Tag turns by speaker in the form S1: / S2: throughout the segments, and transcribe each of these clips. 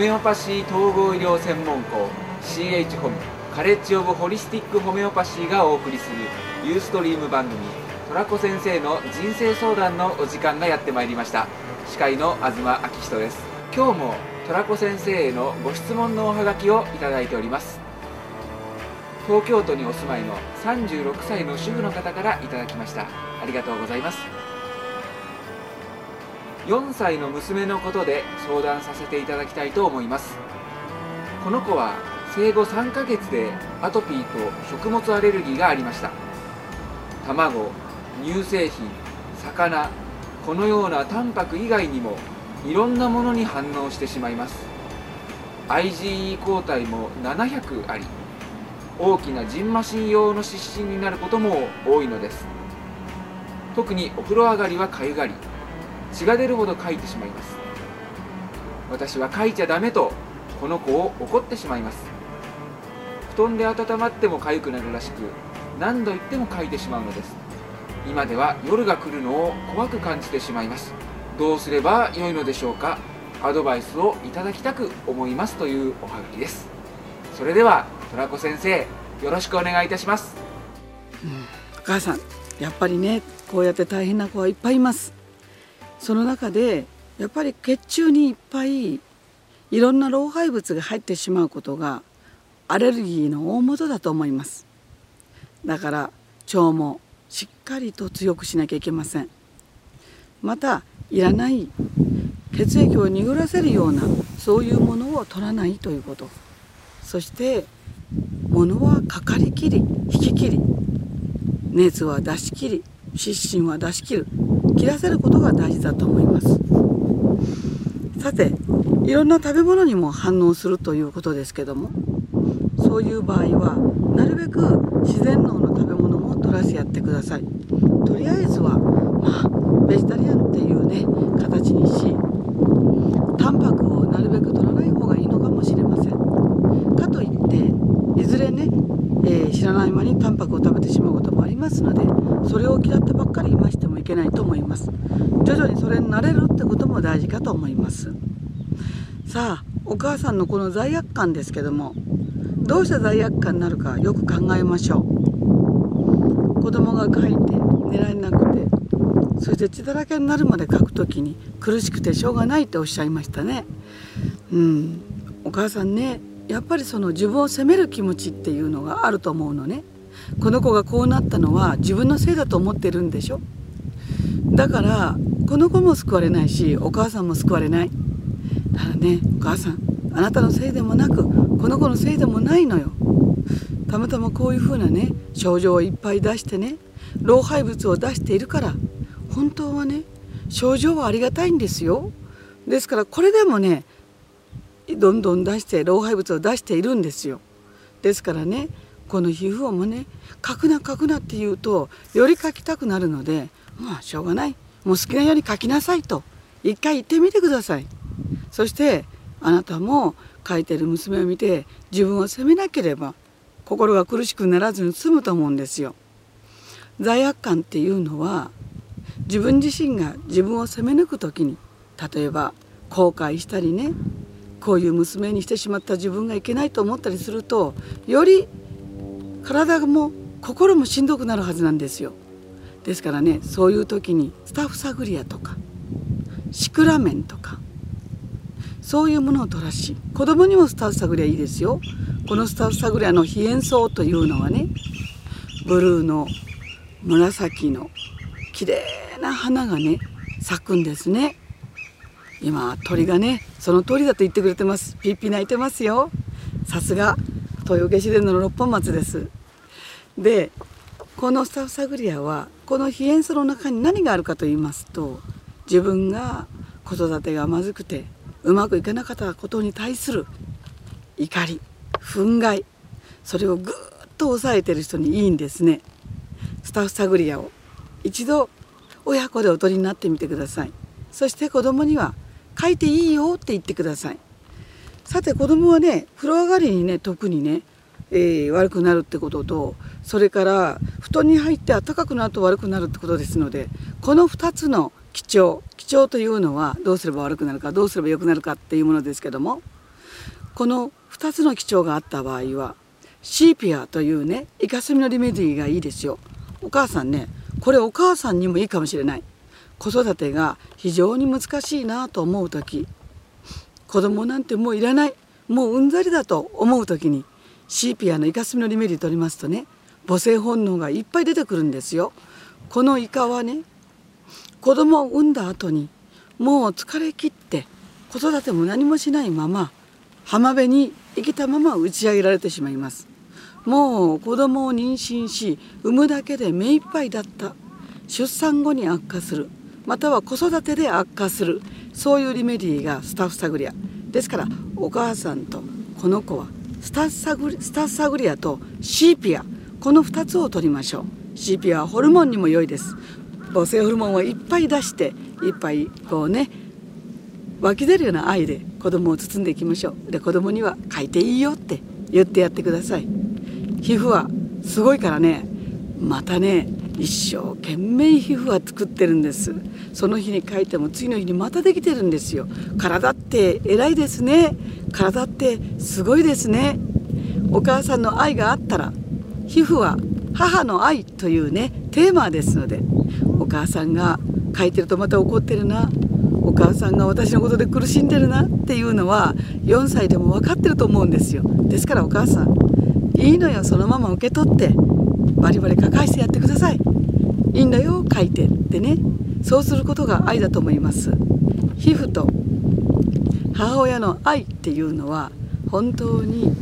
S1: メオパシー統合医療専門校 CH ホムカレッジ・オブ・ホリスティック・ホメオパシーがお送りするユーストリーム番組トラコ先生の人生相談のお時間がやってまいりました。司会の東昭人です。今日もトラコ先生へのご質問のおはがきをいただいております。東京都にお住まいの36歳の主婦の方からいただきました。ありがとうございます。4歳の娘のことで相談させていただきたいと思います。この子は生後3ヶ月でアトピーと食物アレルギーがありました。卵乳製品魚このようなタンパク以外にもいろんなものに反応してしまいます。IgE 抗体も700あり。大きなジンマシン用の湿疹になることも多いのです。特にお風呂上がりはかゆがり。血が出るほどかいてしまいます。私はかいちゃダメとこの子を怒ってしまいます。布団で温まってもかゆくなるらしく何度言ってもかいてしまうのです。今では夜が来るのを怖く感じてしまいます。どうすればよいのでしょうか。アドバイスをいただきたく思いますというおはがきです。それではトラコ先生よろしくお願いいたします、
S2: うん、お母さんやっぱりねこうやって大変な子はいっぱいいます。その中でやっぱり血中にいっぱいいろんな老廃物が入ってしまうことがアレルギーの大元だと思います。だから腸もしっかりと強くしなきゃいけません。またいらない血液を濁らせるようなそういうものを取らないということ。そして物はかかりきり引き切り。熱は出し切り湿疹は出し切る。切らせることが大事だと思います。さていろんな食べ物にも反応するということですけどもそういう場合はなるべく自然農の食べ物も取らせやってください。とりあえずはまあベジタリアンっていうね形にしタンパクをなるべく取らない方がいいのかもしれませんかといっていずれね、えー、知らない間にタンパクを食べてしまうこともありますのでそれを嫌ってばっかりいましてもいけないと思います。徐々にそれになれるってことも大事かと思います。さあお母さんのこの罪悪感ですけどもどうして罪悪感になるかよく考えましょう。子供が書いて寝られなくてそして血だらけになるまで書く時に苦しくてしょうがないっておっしゃいましたね。うん。お母さんねやっぱりその自分を責める気持ちっていうのがあると思うのね。この子がこうなったのは自分のせいだと思ってるんでしょ？だからこの子も救われないしお母さんも救われない。だからねお母さんあなたのせいでもなくこの子のせいでもないのよ。たまたまこういうふうなね症状をいっぱい出してね老廃物を出しているから本当はね症状はありがたいんですよ。ですからこれでもねどんどん出して老廃物を出しているんですよ。ですからねこの皮膚をもね書くな書くなって言うとより書きたくなるのでまあしょうがない。もう好きなように書きなさいと。一回言ってみてください。そしてあなたも書いてる娘を見て自分を責めなければ心が苦しくならずに済むと思うんですよ。罪悪感っていうのは自分自身が自分を責め抜く時に例えば後悔したりねこういう娘にしてしまった自分がいけないと思ったりするとより体も心もしんどくなるはずなんですよ。ですからねそういう時にスタッフサグリアとかシクラメンとかそういうものを取らし子供にもスタッフサグリアいいですよ。このスタッフサグリアの非塩草というのはねブルーの紫の綺麗な花がね咲くんですね。今鳥がねその通りだと言ってくれてます。ピッピ鳴いてますよ。さすが豊受市電の六本松です。でこのスタッフサグリアはこの非塩素の中に何があるかと言いますと自分が子育てがまずくてうまくいかなかったことに対する怒り憤慨それをぐーっと抑えてる人にいいんですね。スタッフサグリアを。一度親子でおとりになってみてください。そして子供には書いていいよって言ってください。さて子供はね風呂上がりにね特にね、えー、悪くなるってこととそれから布団に入って暖かくなると悪くなるってことですのでこの2つの基調基調というのはどうすれば悪くなるかどうすれば良くなるかっていうものですけどもこの2つの基調があった場合はシーピアというねイカスミのリメディがいいですよ。お母さんねこれお母さんにもいいかもしれない。子育てが非常に難しいなと思う時子供なんてもういらないもううんざりだと思う時にシーピアのイカスミのリメディー取りますとね母性本能がいっぱい出てくるんですよ。このイカはね子供を産んだ後にもう疲れ切って子育ても何もしないまま浜辺に生きたまま打ち上げられてしまいます。もう子供を妊娠し産むだけで目いっぱいだった。出産後に悪化する。または子育てで悪化する。そういうリメディーがスタッフサグリアですからお母さんとこの子はスタッサグリスタッサグリアとシーピア。この2つを取りましょう。シーピアはホルモンにも良いです。母性ホルモンをいっぱい出していっぱいこうね湧き出るような愛で子供を包んでいきましょう。で子供には書いていいよって言ってやってください。皮膚はすごいからねまたね一生懸命皮膚は作ってるんです。その日に書いても次の日にまたできてるんですよ。体って偉いですね。体ってすごいですね。お母さんの愛があったら皮膚は母の愛というねテーマですのでお母さんが書いてるとまた怒ってるな。お母さんが私のことで苦しんでるなっていうのは4歳でも分かってると思うんですよ。ですからお母さんいいのよそのまま受け取ってバリバリ書かしてやってください。いいんだよ書いてってね。そうすることが愛だと思います。皮膚と母親の愛っていうのは本当に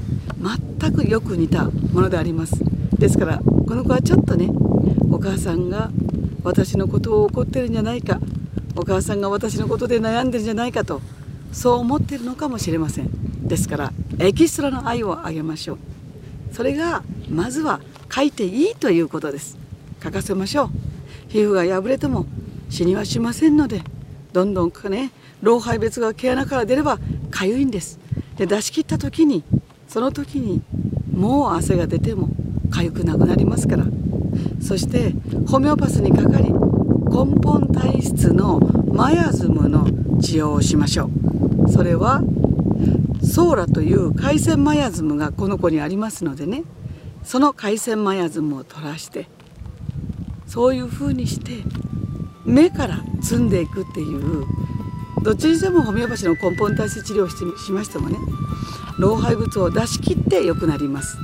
S2: 全くよく似たものであります。ですからこの子はちょっとねお母さんが私のことを怒ってるんじゃないかお母さんが私のことで悩んでるんじゃないかとそう思ってるのかもしれません。ですからエキストラの愛をあげましょう。それがまずは書いていいということです。書かせましょう。皮膚が破れても死にはしませんのでどんどんね老廃物が毛穴から出ればかゆいんです。で出し切った時にその時にもう汗が出ても痒くなくなりますから。そしてホメオパスにかかり根本体質のマヤズムの治療をしましょう。それはソーラという回線マヤズムがこの子にありますのでね。その回線マヤズムを取らしてそういうふうにして目から積んでいくっていうどっちにしてもホメオパシーの根本体質治療をしてしましてもね老廃物を出し切って良くなります。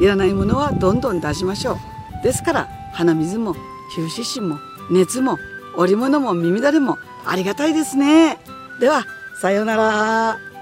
S2: いらないものはどんどん出しましょう。ですから鼻水も皮膚湿疹も熱も織物も耳だれもありがたいですね。ではさようなら。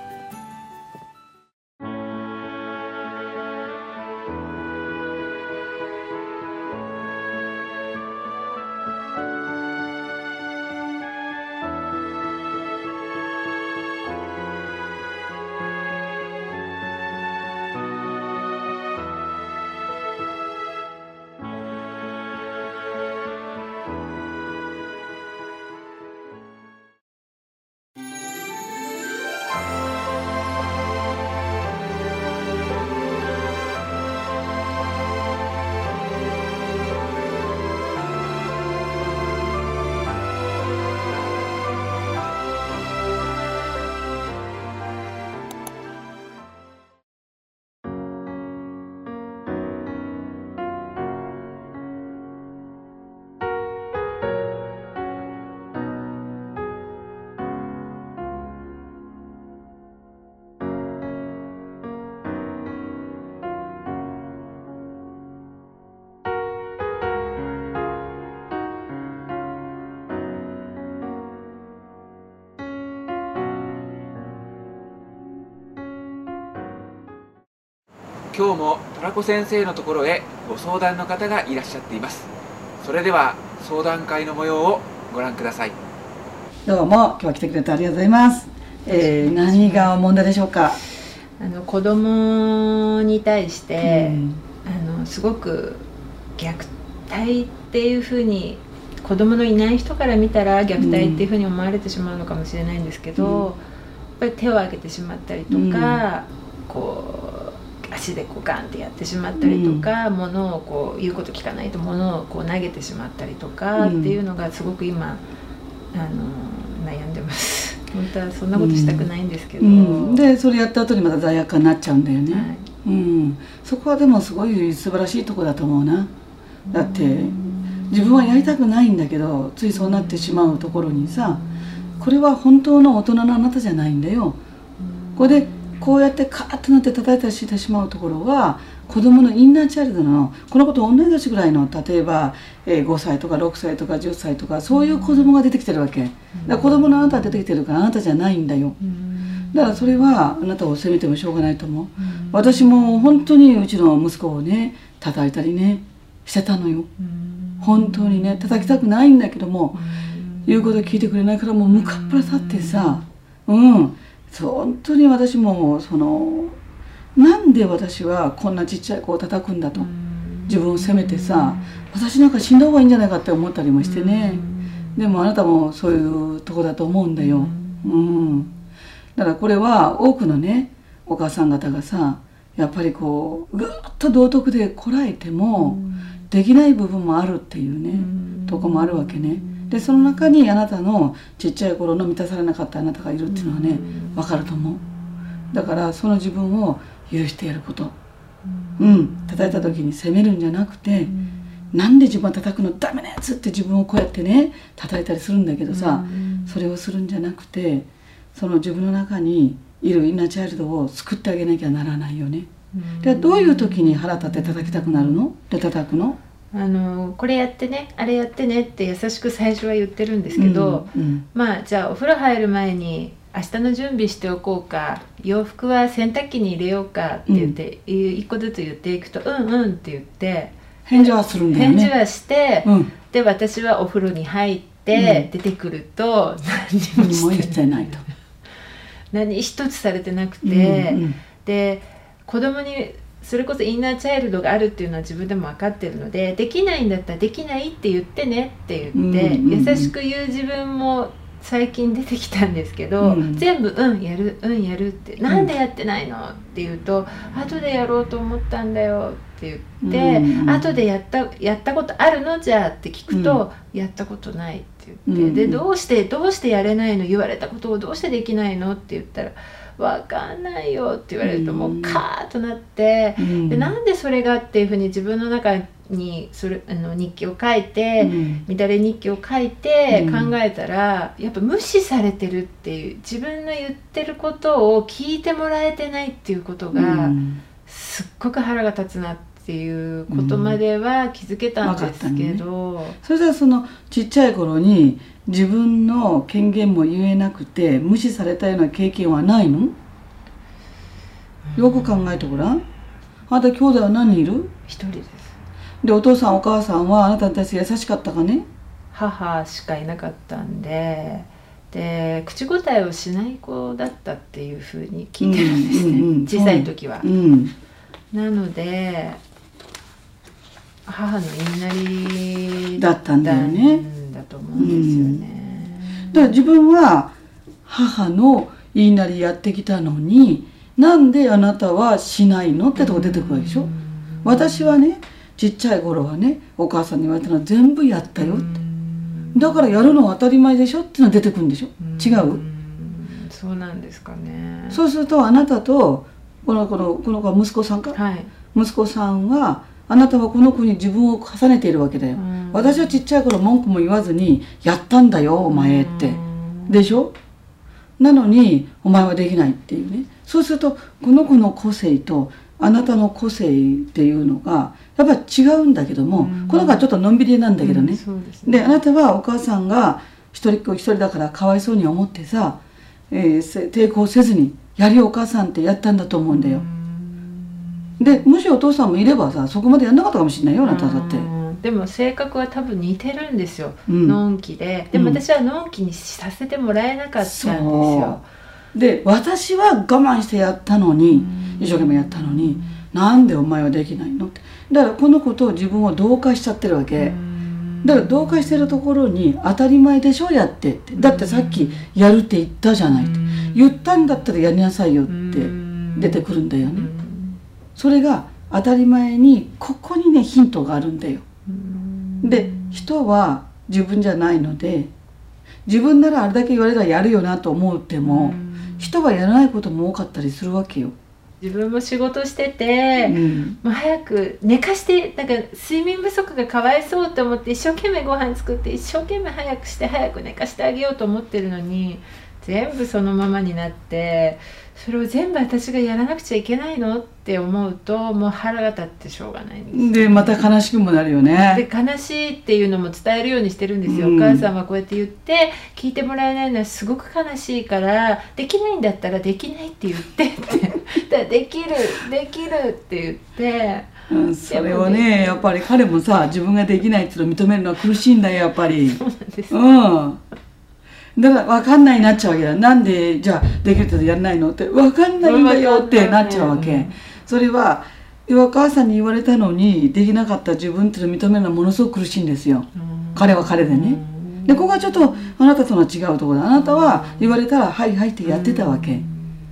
S1: 今日もトラコ先生のところへご相談の方がいらっしゃっています。それでは相談会の模様をご覧ください。
S2: どうも今日は来てくれてありがとうございます、えー、何が問題でしょうか？
S3: あの子供に対して、うん、あのすごく虐待っていうふうに子供のいない人から見たら虐待っていうふうに思われてしまうのかもしれないんですけど、うん、やっぱり手を挙げてしまったりとか、うん、こう足でこうガンってやってしまったりとか、うん、物をこう言うこと聞かないと物をこう投げてしまったりとかっていうのがすごく今あの悩んでます。本当はそんなことしたくないんですけど、
S2: うん、でそれやった後にまた罪悪感になっちゃうんだよね、
S3: はい。
S2: うん、そこはでもすごい素晴らしいとこだと思うな。だって自分はやりたくないんだけどついそうなってしまうところにさこれは本当の大人のあなたじゃないんだよ。これでこうやってカーッとなって叩いたりしてしまうところは子供のインナーチャイルドの。この子と同い年ぐらいの例えば、えー5歳とか6歳とか10歳とかそういう子供が出てきてるわけ。だから子供のあなたが出てきてるからあなたじゃないんだよ。だからそれはあなたを責めてもしょうがないと思う。私も本当にうちの息子をね叩いたりねしてたのよ。本当にね叩きたくないんだけども言うこと聞いてくれないからもう向かっぱら立ってさうん本当に私もそのなんで私はこんなちっちゃい子を叩くんだと自分を責めてさ私なんか死んだ方がいいんじゃないかって思ったりもしてね。でもあなたもそういうとこだと思うんだよ。うん。だからこれは多くのねお母さん方がさやっぱりこうぐーっと道徳でこらえてもできない部分もあるっていうねとこもあるわけねでその中にあなたのちっちゃい頃の満たされなかったあなたがいるっていうのはね分かると思う。だからその自分を許してやること。うん。叩いた時に責めるんじゃなくてなんで自分は叩くの？ダメなやつって自分をこうやってね叩いたりするんだけどさそれをするんじゃなくてその自分の中にいるインナーチャイルドを救ってあげなきゃならないよね。でどういう時に腹立って叩きたくなるの？で叩くの？
S3: あのこれやってねあれやってねって優しく最初は言ってるんですけど、
S2: うんうん。
S3: まあじゃあお風呂入る前に明日の準備しておこうか洋服は洗濯機に入れようかって言って、い一個ずつ言っていくと「うんうん」って言って
S2: 返事はするんだよね。
S3: 返事はして、
S2: うん、
S3: で私はお風呂に入って、出てくると何
S2: 何も言っ
S3: もして
S2: てない。と。
S3: 何一つされてなくて、
S2: うんうん。
S3: で子供にそれこそインナーチャイルドがあるっていうのは自分でも分かってるのでできないんだったらできないって言ってねって言って、
S2: うんうんうん
S3: 優しく言う自分も最近出てきたんですけど、
S2: うん。
S3: 全部「うんやるうんやる」って「なんでやってないの?」って言うと「後でやろうと思ったんだよ」って言って「
S2: うんうん
S3: 後でやったやったことあるの？じゃあ」って聞くと「やったことない」って言って、
S2: うんうん。
S3: でどうしてどうしてやれないの？言われたことをどうしてできないの？って言ったら「わかんないよ」って言われるともうカーッとなって。
S2: うん。
S3: でなんでそれがっていうふうに自分の中にそれあの日記を書いて、
S2: うん。
S3: 乱れ日記を書いて
S2: うん。
S3: 考えたら、やっぱ無視されてるっていう自分の言ってることを聞いてもらえてないっていうこと
S2: う
S3: が、
S2: ん。
S3: すっごく腹が立つなっていうことまでは気づけたんですけど、
S2: それじゃあそのちっちゃい頃に自分の権限も言えなくて無視されたような経験はないの？よく考えてごらん。あなた兄弟は何人いる？
S3: 一人です。
S2: でお父さんお母さんはあなたに対して優しかったかね？
S3: 母しかいなかったんで。で口答えをしない子だったっていうふうに聞いてるんですね、
S2: うんうんうん
S3: 小さい時は。
S2: うん。
S3: なので母の言いなり
S2: だったんだよね。
S3: だと思うんですよね。
S2: だから自分は母の言いなりやってきたのになんであなたはしないのってとこ出てくるわけでしょ。私はねちっちゃい頃はねお母さんに言われたのは全部やったよって。だからやるのは当たり前でしょっていうのが出てくるんでしょ。違う？
S3: そうなんですかね。
S2: そうするとあなたとこのこのこの子は息子さんか？
S3: はい。
S2: 息子さんはあなたはこの子に自分を重ねているわけだよ。
S3: うん。
S2: 私はちっちゃい頃文句も言わずにやったんだよお前って。でしょ？なのにお前はできないっていうね。そうするとこの子の個性とあなたの個性っていうのがやっぱり違うんだけども
S3: うん。
S2: この子はちょっとのんびりなんだけどね。
S3: ですね。
S2: であなたはお母さんが一人っ子一人だからかわいそうに思ってさ、えーせ抵抗せずにやりよお母さんってやったんだと思うんだよでもしお父さんもいればさそこまでやんなかったかもしれないよあなただって。
S3: うんでも性格は多分似てるんですよ。
S2: うん。
S3: のんきで、でも
S2: うん。
S3: 私はのんきにさせてもらえなかったんですよ。
S2: で私は我慢してやったのに一生懸命やったのになんでお前はできないのって。だからこの子と自分を同化しちゃってるわけ。だから同化してるところに当たり前でしょやってって。だってさっきやるって言ったじゃないって。言ったんだったらやりなさいよって出てくるんだよねそれが当たり前にここにねヒントがあるんだよ。で人は自分じゃないので自分ならあれだけ言われたらやるよなと思っても、人はやらないことも多かったりするわけよ。
S3: 自分も仕事してて、うん、もう早く寝かしてなんか睡眠不足がかわいそうと思って一生懸命ご飯作って一生懸命早くして早く寝かしてあげようと思ってるのに全部そのままになってそれを全部私がやらなくちゃいけないのって思うともう腹が立ってしょうがないん
S2: ですでまた悲しくもなるよね。
S3: で悲しいっていうのも伝えるようにしてるんですよ、うん、お母さんはこうやって言って聞いてもらえないのはすごく悲しいからできないんだったらできないって言ってって。できるできるって言って。
S2: うん、それをねやっぱり彼もさ自分ができないっていうのを認めるのは苦しいんだよやっぱり。
S3: そうなんです、
S2: うんだから分かんないになっちゃうわけだ。なんでじゃあできるとやらないのって。分かんないんだよってなっちゃうわけ、それはお母さんに言われたのにできなかった自分っていうのを認めるのはものすごく苦しいんですよ、彼は彼でね、でここはちょっとあなたとの違うところだ。あなたは言われたら「はいはい」ってやってたわけ、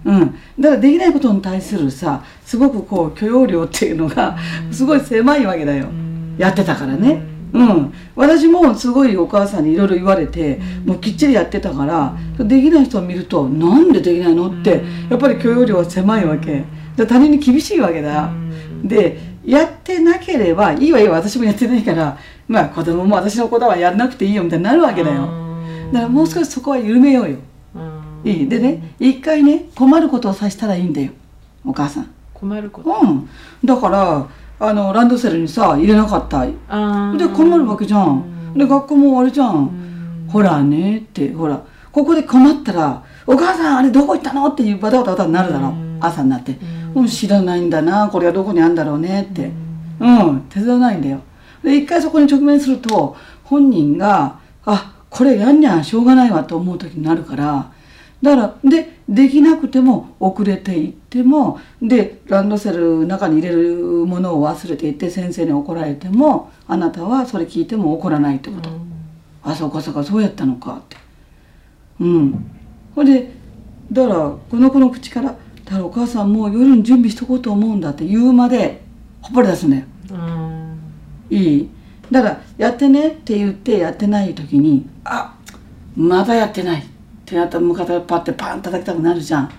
S2: うん、だからできないことに対するさすごくこう許容量っていうのがすごい狭いわけだよ、やってたからね、うん、私もすごいお母さんにいろいろ言われて、もうきっちりやってたから、できない人を見るとなんでできないのってやっぱり許容量は狭いわけ。で他人に厳しいわけだ、でやってなければいいわいいわ私もやってないからまあ子供も私の子だはやらなくていいよみたいになるわけだよ。だからもう少しそこは緩めようよ。いい。でね一回ね困ることをさせたらいいんだよ。お母さん。
S3: 困ること。
S2: うん。だからあのランドセルにさ入れなかった。で困るわけじゃん、で学校も終わりじゃん、ほらねってほら。ここで困ったら「お母さんあれどこ行ったの?」っていうバタバタバタになるだろう、朝になって「うん、知らないんだな。これはどこにあるんだろうね」って。うん。手伝わないんだよ。で一回そこに直面すると本人が「あこれやんにゃしょうがないわ」と思う時になるからだからでできなくても遅れていってもでランドセル中に入れるものを忘れていって先生に怒られてもあなたはそれ聞いても怒らないってこと、うん、あそうかそうかそうやったのかって。うん。ほいでだからこの子の口から「だからお母さんもう夜に準備しとこうと思うんだ」って言うまでほっぽり出すんだよ、うん、いい？だから「やってね」って言ってやってない時に「あまだやってない」手頭向かってパッてパン叩きたくなるじゃん。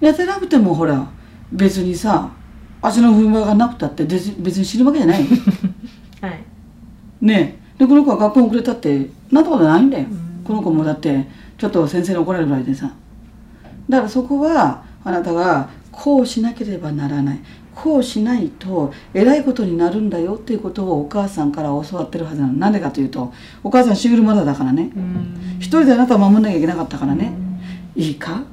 S2: やってなくてもほら別にさ足の踏み場がなくたって別に死ぬわけじゃない。
S3: はい。
S2: ねでこの子は学校遅れたってなったことないんだよ、この子もだってちょっと先生に怒られるぐらいでさ。だからそこはあなたがこうしなければならないこうしないとえらいことになるんだよっていうことをお母さんから教わってるはずなの。なんでかというとお母さんシングルマザーだからね。一人であなたを守んなきゃいけなかったからね。いいか？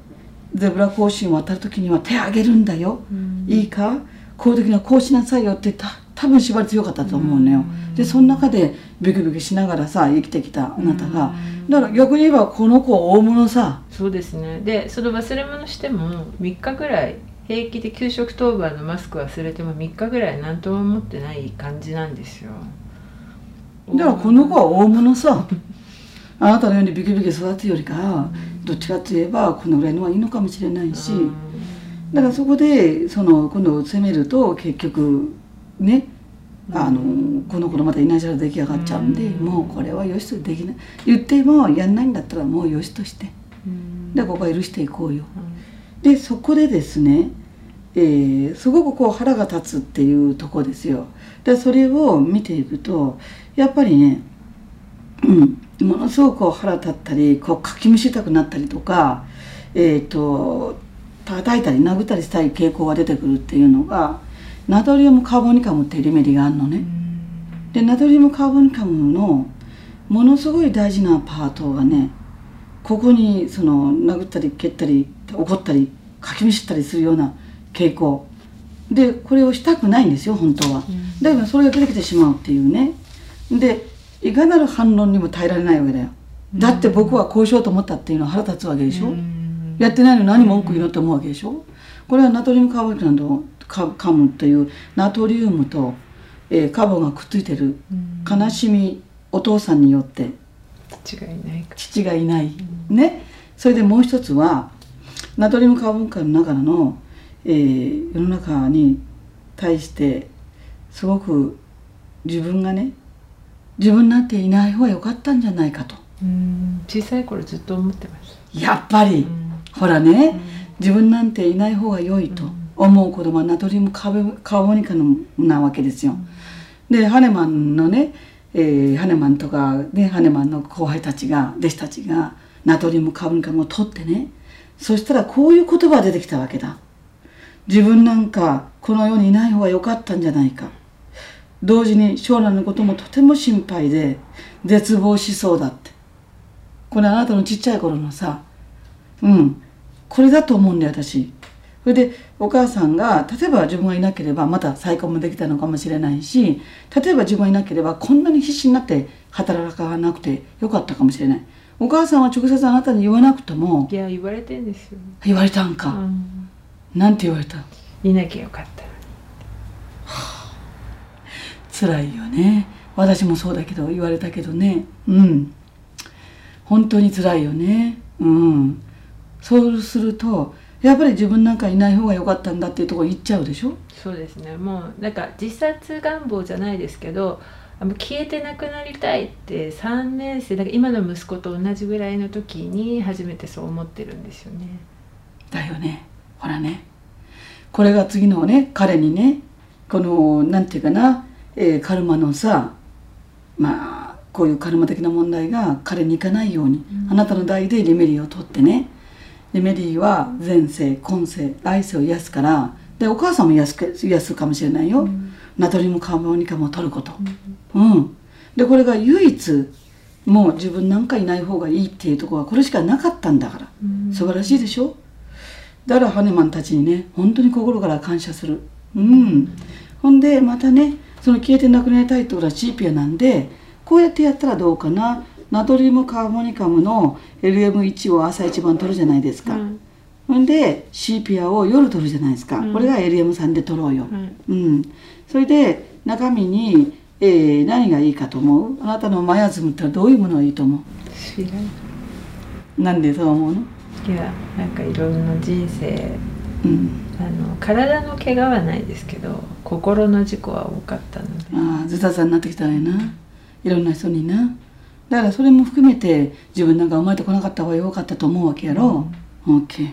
S2: ゼブラ行進を渡る時には手あげるんだよ。いいか？こういう時にはこうしなさいよってた。多分縛り強かったと思うのよ。でその中でビクビクしながらさ生きてきたあなたが。だから逆に言えばこの子は大物さ。
S3: そうですね。でその忘れ物しても3日ぐらい平気で給食当番のマスク忘れても3日ぐらい何とも思ってない感じなんですよ。
S2: だからこの子は大物さ。あなたのようにビクビク育つよりかどっちかといえばこのぐらいのはいいのかもしれないし。だからそこでその今度責めると結局ねあのこの子のまたいないしら出来上がっちゃうんでもうこれはよしとできない。言ってもやんないんだったらもうよしとして。でここは許していこうよ。でそこでですね、えー、すごくこう腹が立つっていうとこですよ。でそれを見ていくとやっぱりね、うん、ものすごくこう腹立ったりこうかきむしりたくなったりとか、えーと、叩いたり殴ったりしたい傾向が出てくるっていうのがナトリウムカーボニカムっていうリメディがあるのね。でナトリウムカーボニカムのものすごい大事なパートがねここにその殴ったり蹴ったり怒ったりかきむしったりするような傾向。でこれをしたくないんですよ本当は、うん、だけどそれが出てきてしまうっていうね。でいかなる反論にも耐えられないわけだよ、うん、だって僕はこうしようと思ったっていうのは腹立つわけでしょ、うん、やってないのに何文句言うのって思うわけでしょ。これはナトリウムカーボニカムカムというナトリウムと、えー、カーボンがくっついてる悲しみお父さんによって。
S3: 父がいない
S2: 父がいない、ね。それでもう一つはナトリウムカーボン化の中の、えー、世の中に対してすごく自分がね自分なんていない方が良かったんじゃないかと。
S3: うん。小さい頃ずっと思ってまし
S2: やっぱり、
S3: た、
S2: ほらね、自分なんていない方が良いと思う子供はナトリウムカーカーボニカのなわけですよ。でハネマンのね、えーハネマンとかねハネマンの後輩たちが弟子たちがナトリウムカーボニカムを取ってねそしたらこういう言葉が出てきたわけだ。自分なんかこの世にいない方が良かったんじゃないか。同時に将来のこともとても心配で絶望しそうだって。これあなたのちっちゃい頃のさうんこれだと思うんだよ私それでお母さんが例えば自分がいなければまた再婚もできたのかもしれないし例えば自分がいなければこんなに必死になって働かなくてよかったかもしれないお母さんは直接あなたに言わなくとも
S3: いや言われてんですよ、
S2: 言われたんか、
S3: うん。
S2: なんて言われた？
S3: いなきゃよかった
S2: 辛いよね。私もそうだけど言われたけどね。うん。本当に辛いよね。うん。そうするとやっぱり自分なんかいない方が良かったんだっていうところに行っちゃうでしょ？
S3: そうですね。もうなんか自殺願望じゃないですけどあの消えてなくなりたいって3年生だから今の息子と同じぐらいの時に初めてそう思ってるんですよね。
S2: だよね。ほらね。これが次のね彼にねこのなんていうかな、えーカルマのさまあこういうカルマ的な問題が彼に行かないように、あなたの代でリメディを取ってね。リメディは前世今世来世を癒すからでお母さんも癒すか癒すかもしれないよ、ナトリウムカーボニカムを取ること。うん、でこれが唯一もう自分なんかいない方がいいっていうところはこれしかなかったんだから、素晴らしいでしょ？だからハネマンたちにね本当に心から感謝する。うん。ほんでまたねその消えてなくなりたいってことはシーピアなんでこうやってやったらどうかな。ナトリウムカーボニカムの LM1 を朝一番取るじゃないですか、
S3: うん。
S2: ほんでシーピアを夜取るじゃないですか、
S3: うん。
S2: これが LM3 で取ろうよ、
S3: はい
S2: うん、それで中身に、えー何がいいかと思う？あなたのマヤズムってどういうものがいいと思
S3: 知らな
S2: うなんでそう思うの？
S3: いいやなんかいろんな人生
S2: うん。
S3: あの体の怪我はないですけど心の事故は多かったので。
S2: ああズタズタになってきたらやな。いろんな人にな。だからそれも含めて自分なんか生まれてこなかった方がよかったと思うわけやろ、オッケー。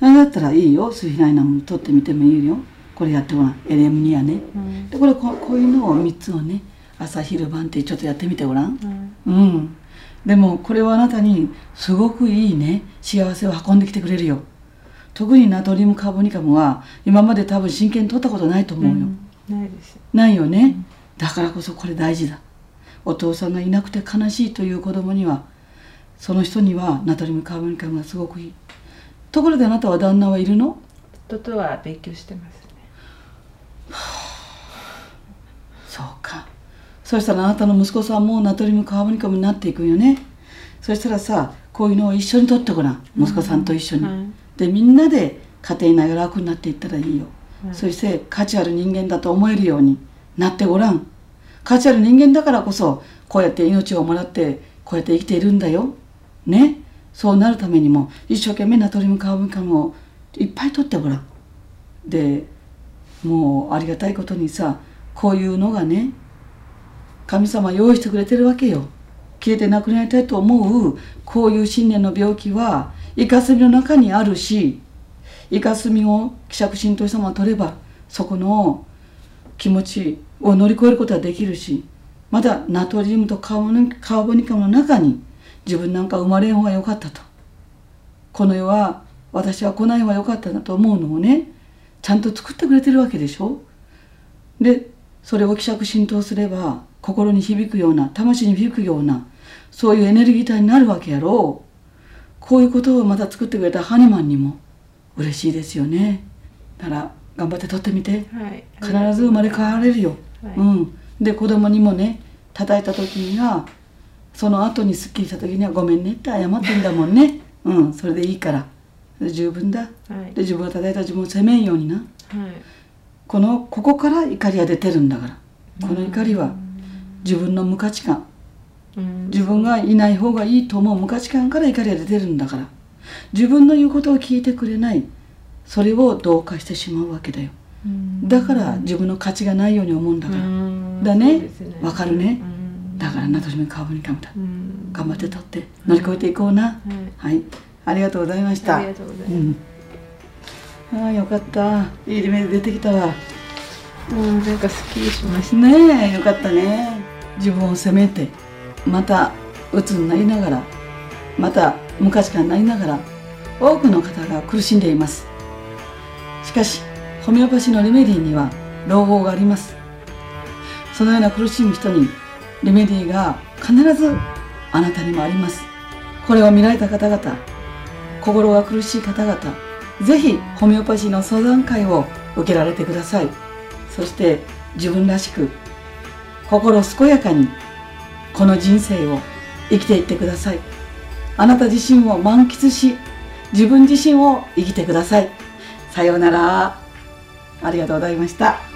S2: だったらいいよ。水平なもの取ってみてもいいよこれやってごらん。LM2 やね。
S3: うん。
S2: でこれここういうのを3つをね朝昼晩ってちょっとやってみてごらん。
S3: うん。
S2: うん。でもこれはあなたにすごくいいね幸せを運んできてくれるよ。特にナトリウムカーボニカムは今まで多分真剣に取ったことないと思うよ、
S3: うん。ないです。
S2: ないよね、だからこそこれ大事だ。お父さんがいなくて悲しいという子供にはその人にはナトリウムカーボニカムがすごくいい。ところであなたは旦那はいるの？
S3: 夫とは勉強してます。ね
S2: そうか。そしたらあなたの息子さんもナトリウムカーボニカムになっていくんよね。そしたらさこういうのを一緒に取ってごらん息子さんと一緒に、
S3: はい。
S2: でみんなで家庭内が楽になっていったらいいよ、
S3: はい
S2: そして価値ある人間だと思えるようになってごらん。価値ある人間だからこそこうやって命をもらってこうやって生きているんだよ。ね。そうなるためにも一生懸命ナトリウムカーボンカムをいっぱい取ってごらん。でもうありがたいことにさこういうのがね神様用意してくれてるわけよ。消えてなくなりたいと思う。こういう信念の病気はイカスミの中にあるしイカスミを希釈神と様が取ればそこの気持ちを乗り越えることができるしまだナトリウムとカーボニカーボニカムの中に自分なんか生まれん方が良かったと。この世は私は来ない方が良かったなと思うのをねちゃんと作ってくれてるわけでしょ？でそれを希釈浸透すれば心に響くような魂に響くようなそういうエネルギー体になるわけやろ？うこういうことをまた作ってくれたハニマンにも嬉しいですよね。だから頑張って撮ってみて。
S3: はい。
S2: 必ず生まれ変われるよ、
S3: はい。
S2: うん。で子供にもね叩いた時にはその後にすっきりした時には「ごめんね」って謝ってんだもんね。うん。それでいいから十分だ。
S3: はい。
S2: で自分が叩いた自分を責めんようにな。
S3: はい。
S2: このここから怒りが出てるんだから。この怒りは自分の無価値観。
S3: うん。
S2: 自分がいない方がいいと思う無価値観から怒りが出てるんだから。自分の言うことを聞いてくれない。それを同化してしまうわけだよ。
S3: うん。
S2: だから自分の価値がないように思うんだから、
S3: うん。
S2: だね。わかるね。だからな年目顔にかめた
S3: うん。
S2: 頑張って取って乗り越えていこうな。
S3: はい。
S2: はいありがとうございました。
S3: ありがとうございます。
S2: うん。ああよかった。いいリメイク出てきたわ。
S3: うんなんかすっきりしました。
S2: ねえよかったね。自分を責めてまた鬱になりながらまた昔からなりながら多くの方が苦しんでいます。しかしホメオパシーのリメディには朗報があります。そのような苦しむ人にリメディが必ずあなたにもあります。これを見られた方々心が苦しい方々ぜひホメオパシーの相談会を受けられてください。そして自分らしく心健やかにこの人生を生きていってください。あなた自身を満喫し自分自身を生きてください。さようなら。ありがとうございました。